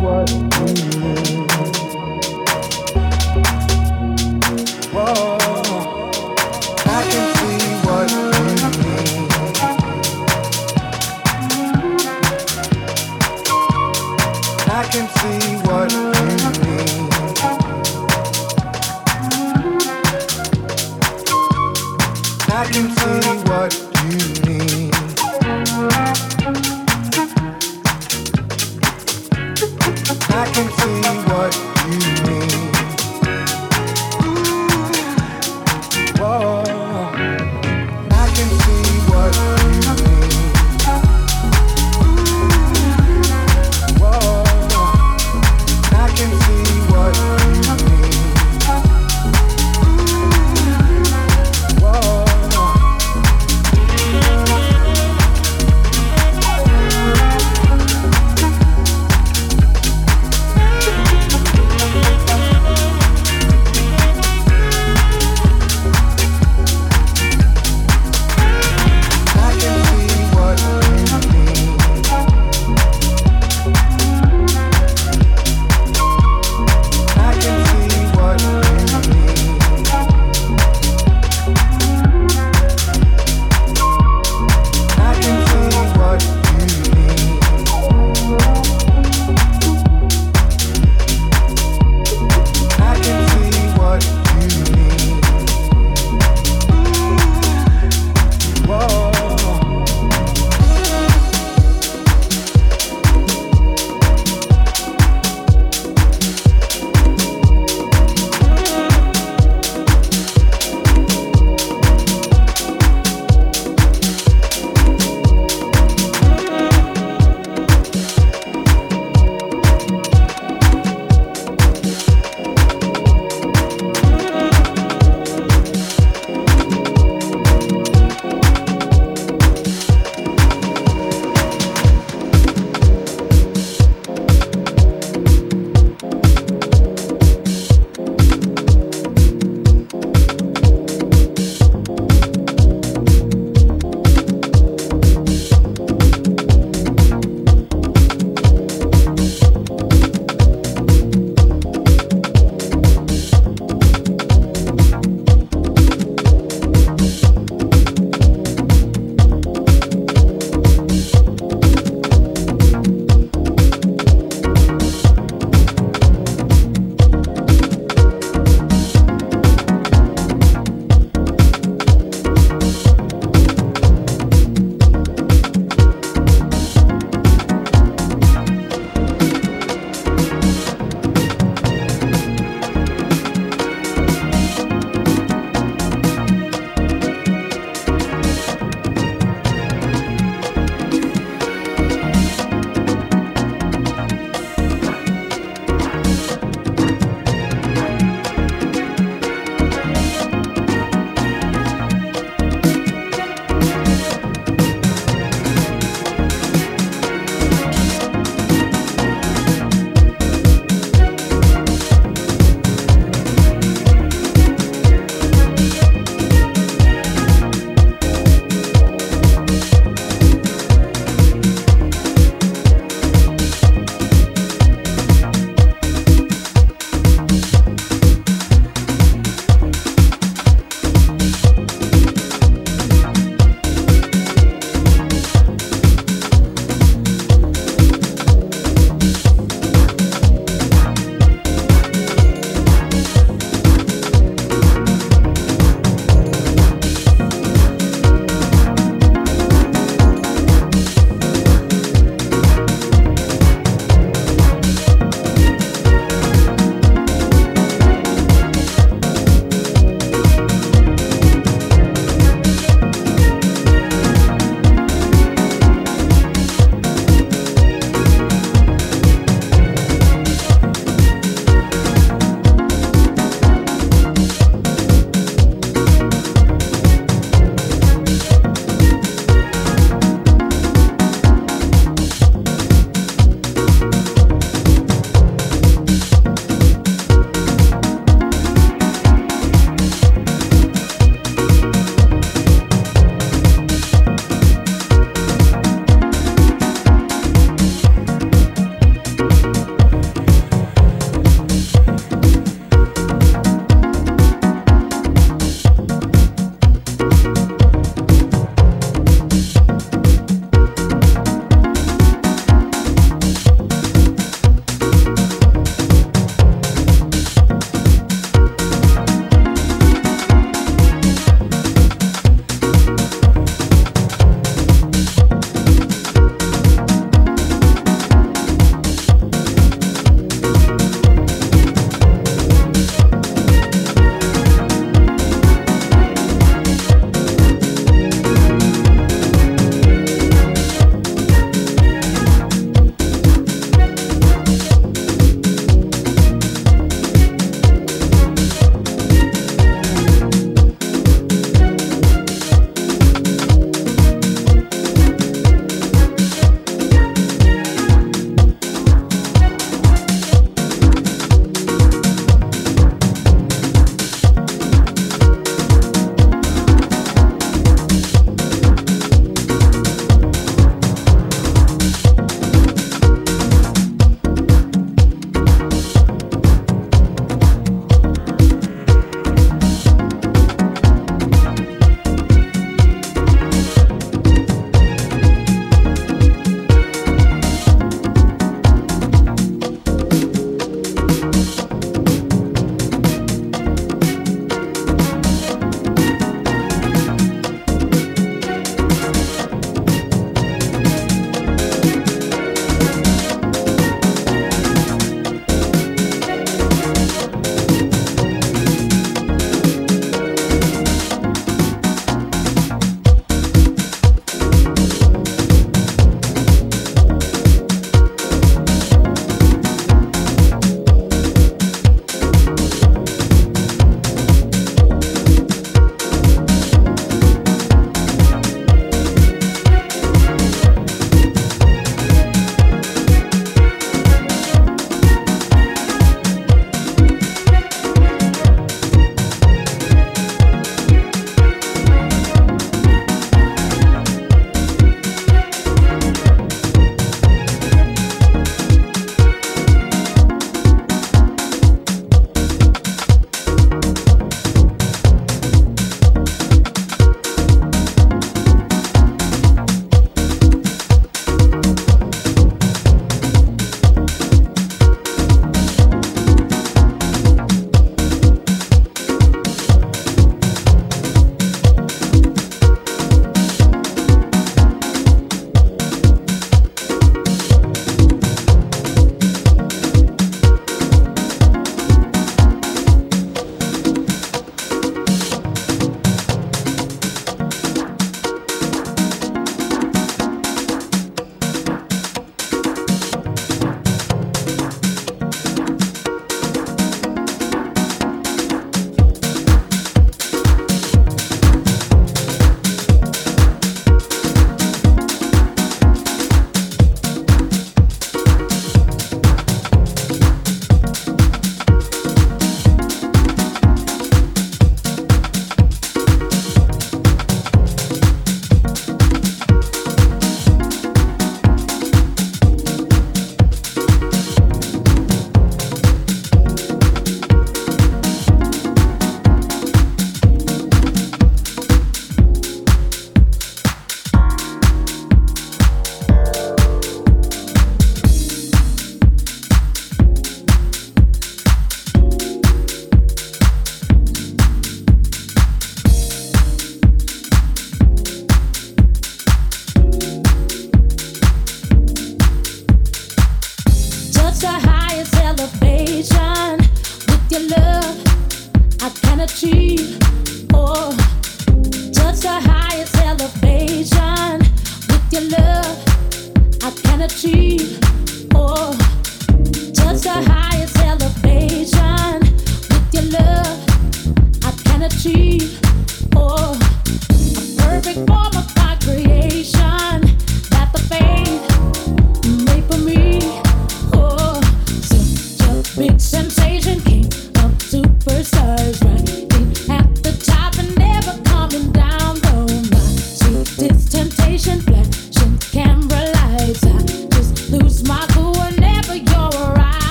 what we mean.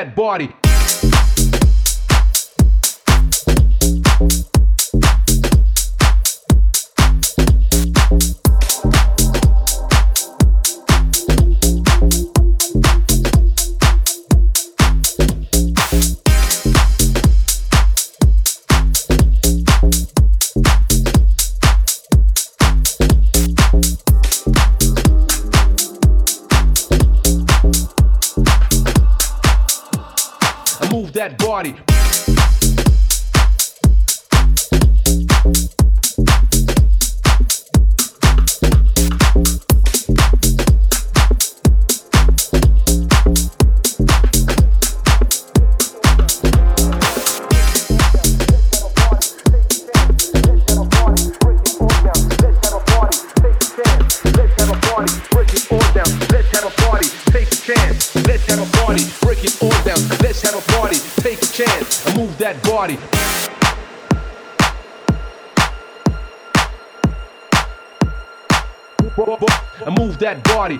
that body that body. And move that body.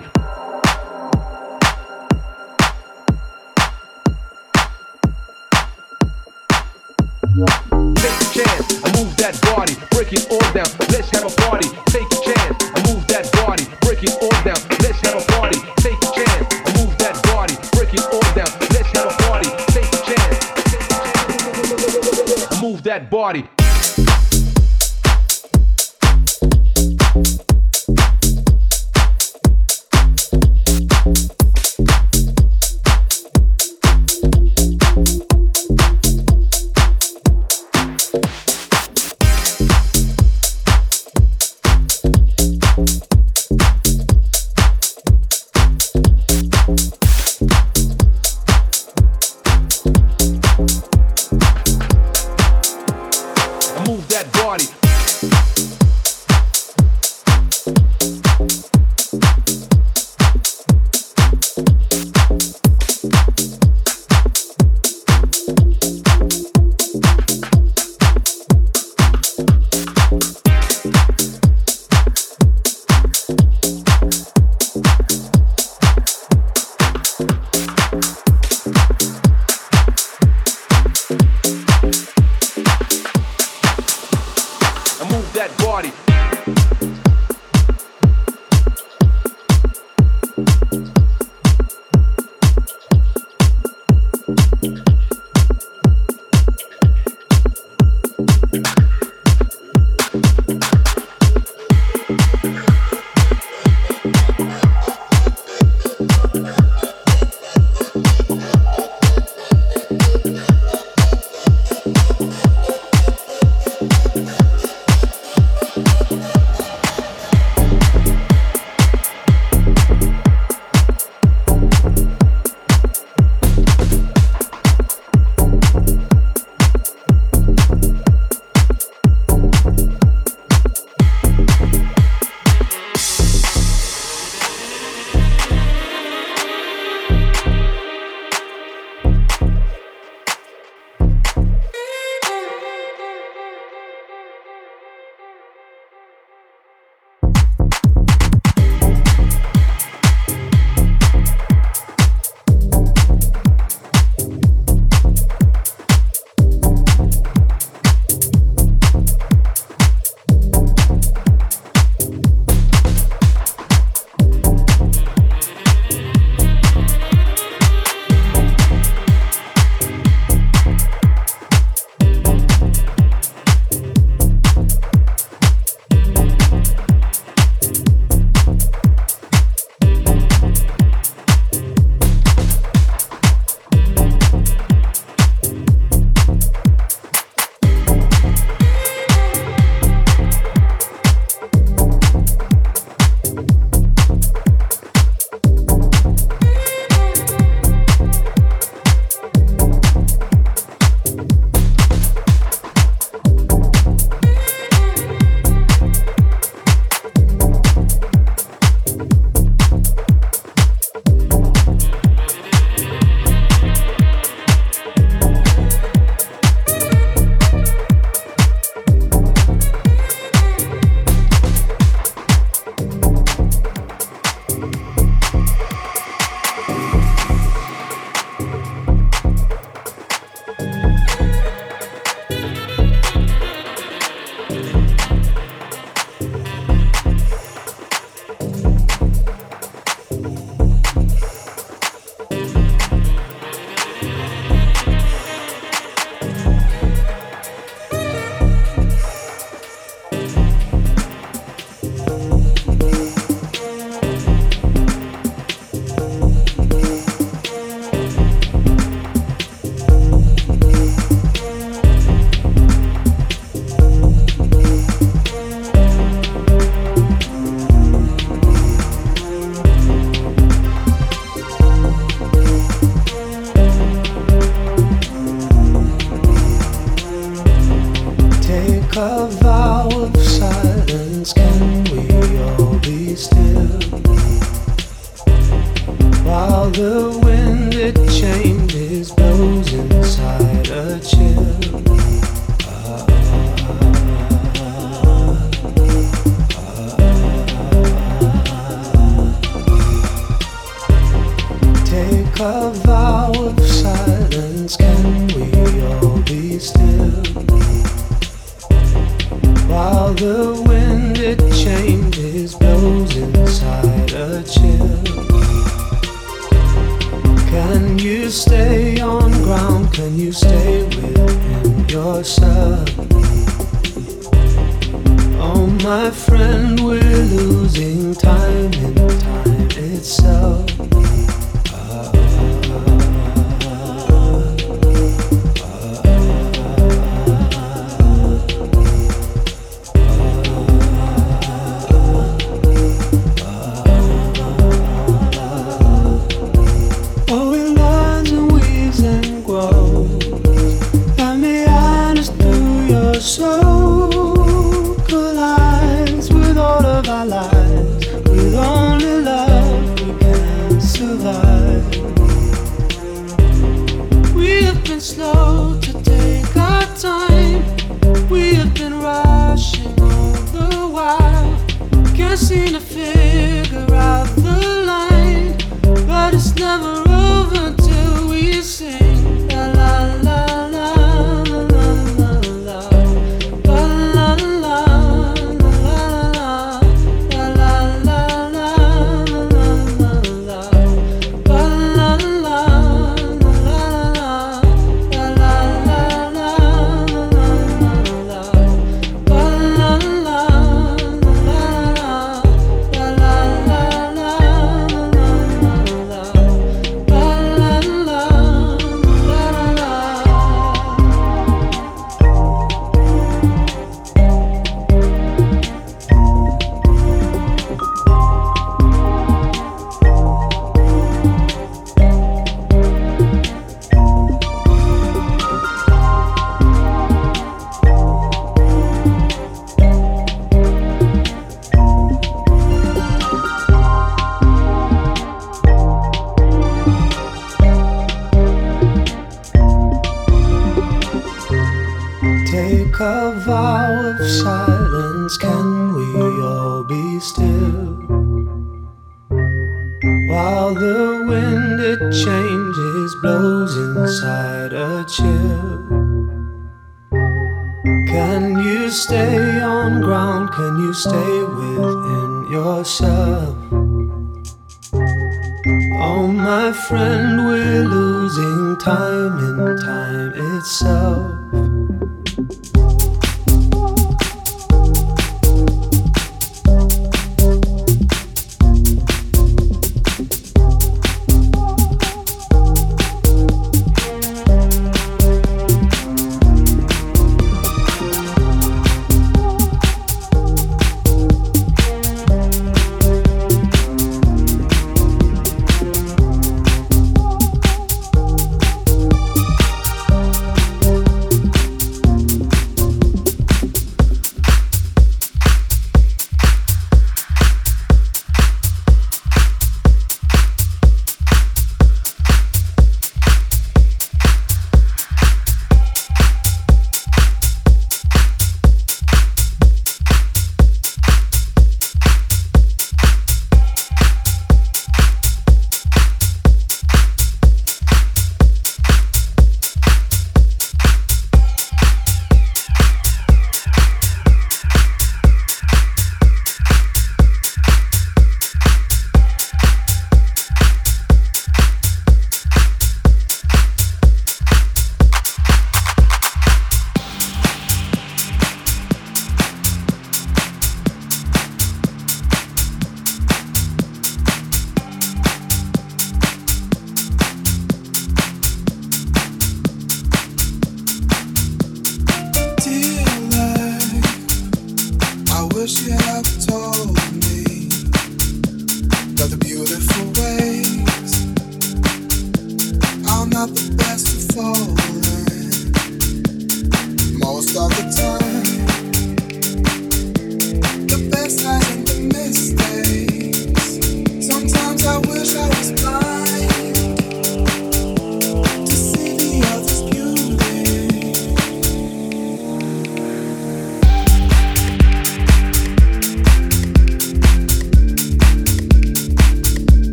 Take a chance and move that body. Break it all down. Let's have a party. Take a chance and move that body. Break it all that body.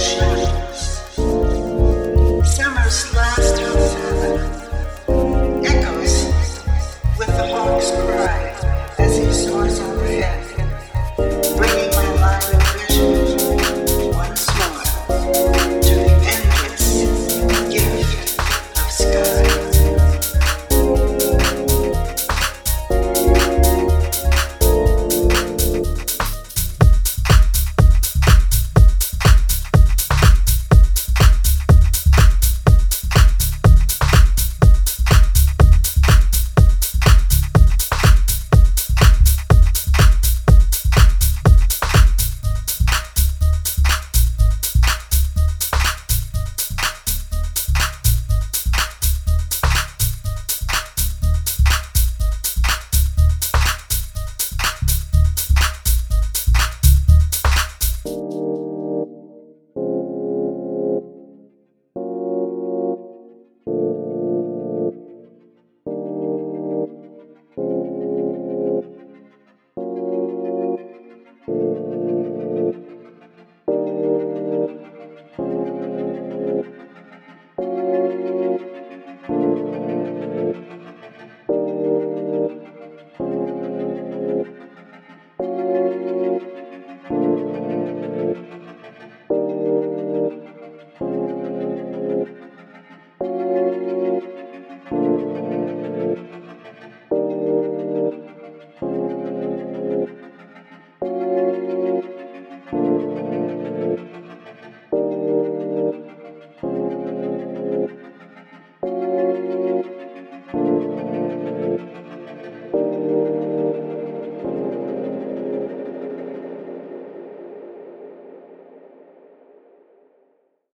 息。